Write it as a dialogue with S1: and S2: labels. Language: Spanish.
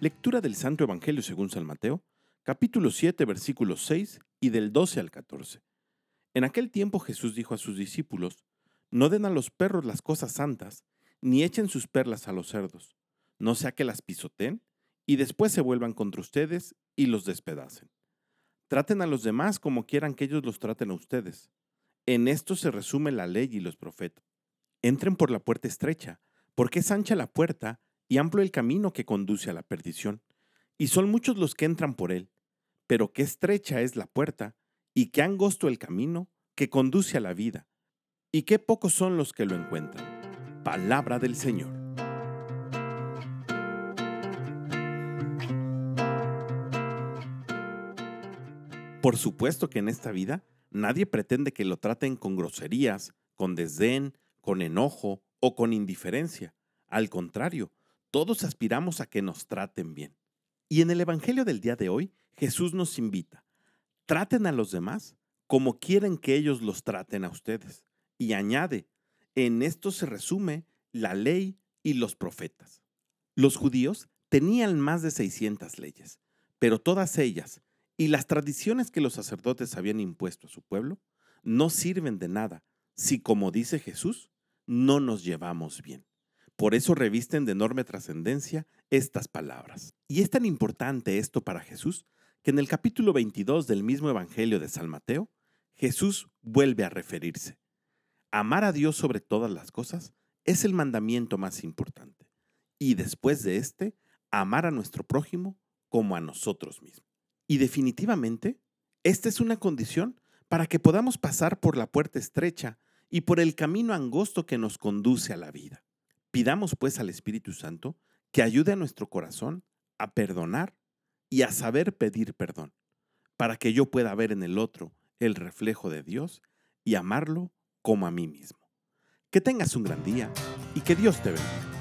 S1: Lectura del Santo Evangelio según San Mateo, capítulo 7, versículos 6 y del 12 al 14. En aquel tiempo Jesús dijo a sus discípulos, No den a los perros las cosas santas, ni echen sus perlas a los cerdos, no sea que las pisoteen y después se vuelvan contra ustedes y los despedacen. Traten a los demás como quieran que ellos los traten a ustedes. En esto se resume la ley y los profetas. Entren por la puerta estrecha, porque es ancha la puerta y amplio el camino que conduce a la perdición, y son muchos los que entran por él, pero qué estrecha es la puerta, y qué angosto el camino que conduce a la vida, y qué pocos son los que lo encuentran. Palabra del Señor. Por supuesto que en esta vida nadie pretende que lo traten con groserías, con desdén, con enojo o con indiferencia. Al contrario, todos aspiramos a que nos traten bien. Y en el Evangelio del día de hoy, Jesús nos invita, traten a los demás como quieren que ellos los traten a ustedes. Y añade, en esto se resume la ley y los profetas. Los judíos tenían más de 600 leyes, pero todas ellas y las tradiciones que los sacerdotes habían impuesto a su pueblo no sirven de nada si, como dice Jesús, no nos llevamos bien. Por eso revisten de enorme trascendencia estas palabras. Y es tan importante esto para Jesús que en el capítulo 22 del mismo Evangelio de San Mateo, Jesús vuelve a referirse. Amar a Dios sobre todas las cosas es el mandamiento más importante. Y después de este, amar a nuestro prójimo como a nosotros mismos. Y definitivamente, esta es una condición para que podamos pasar por la puerta estrecha y por el camino angosto que nos conduce a la vida. Pidamos pues al Espíritu Santo que ayude a nuestro corazón a perdonar y a saber pedir perdón, para que yo pueda ver en el otro el reflejo de Dios y amarlo como a mí mismo. Que tengas un gran día y que Dios te bendiga.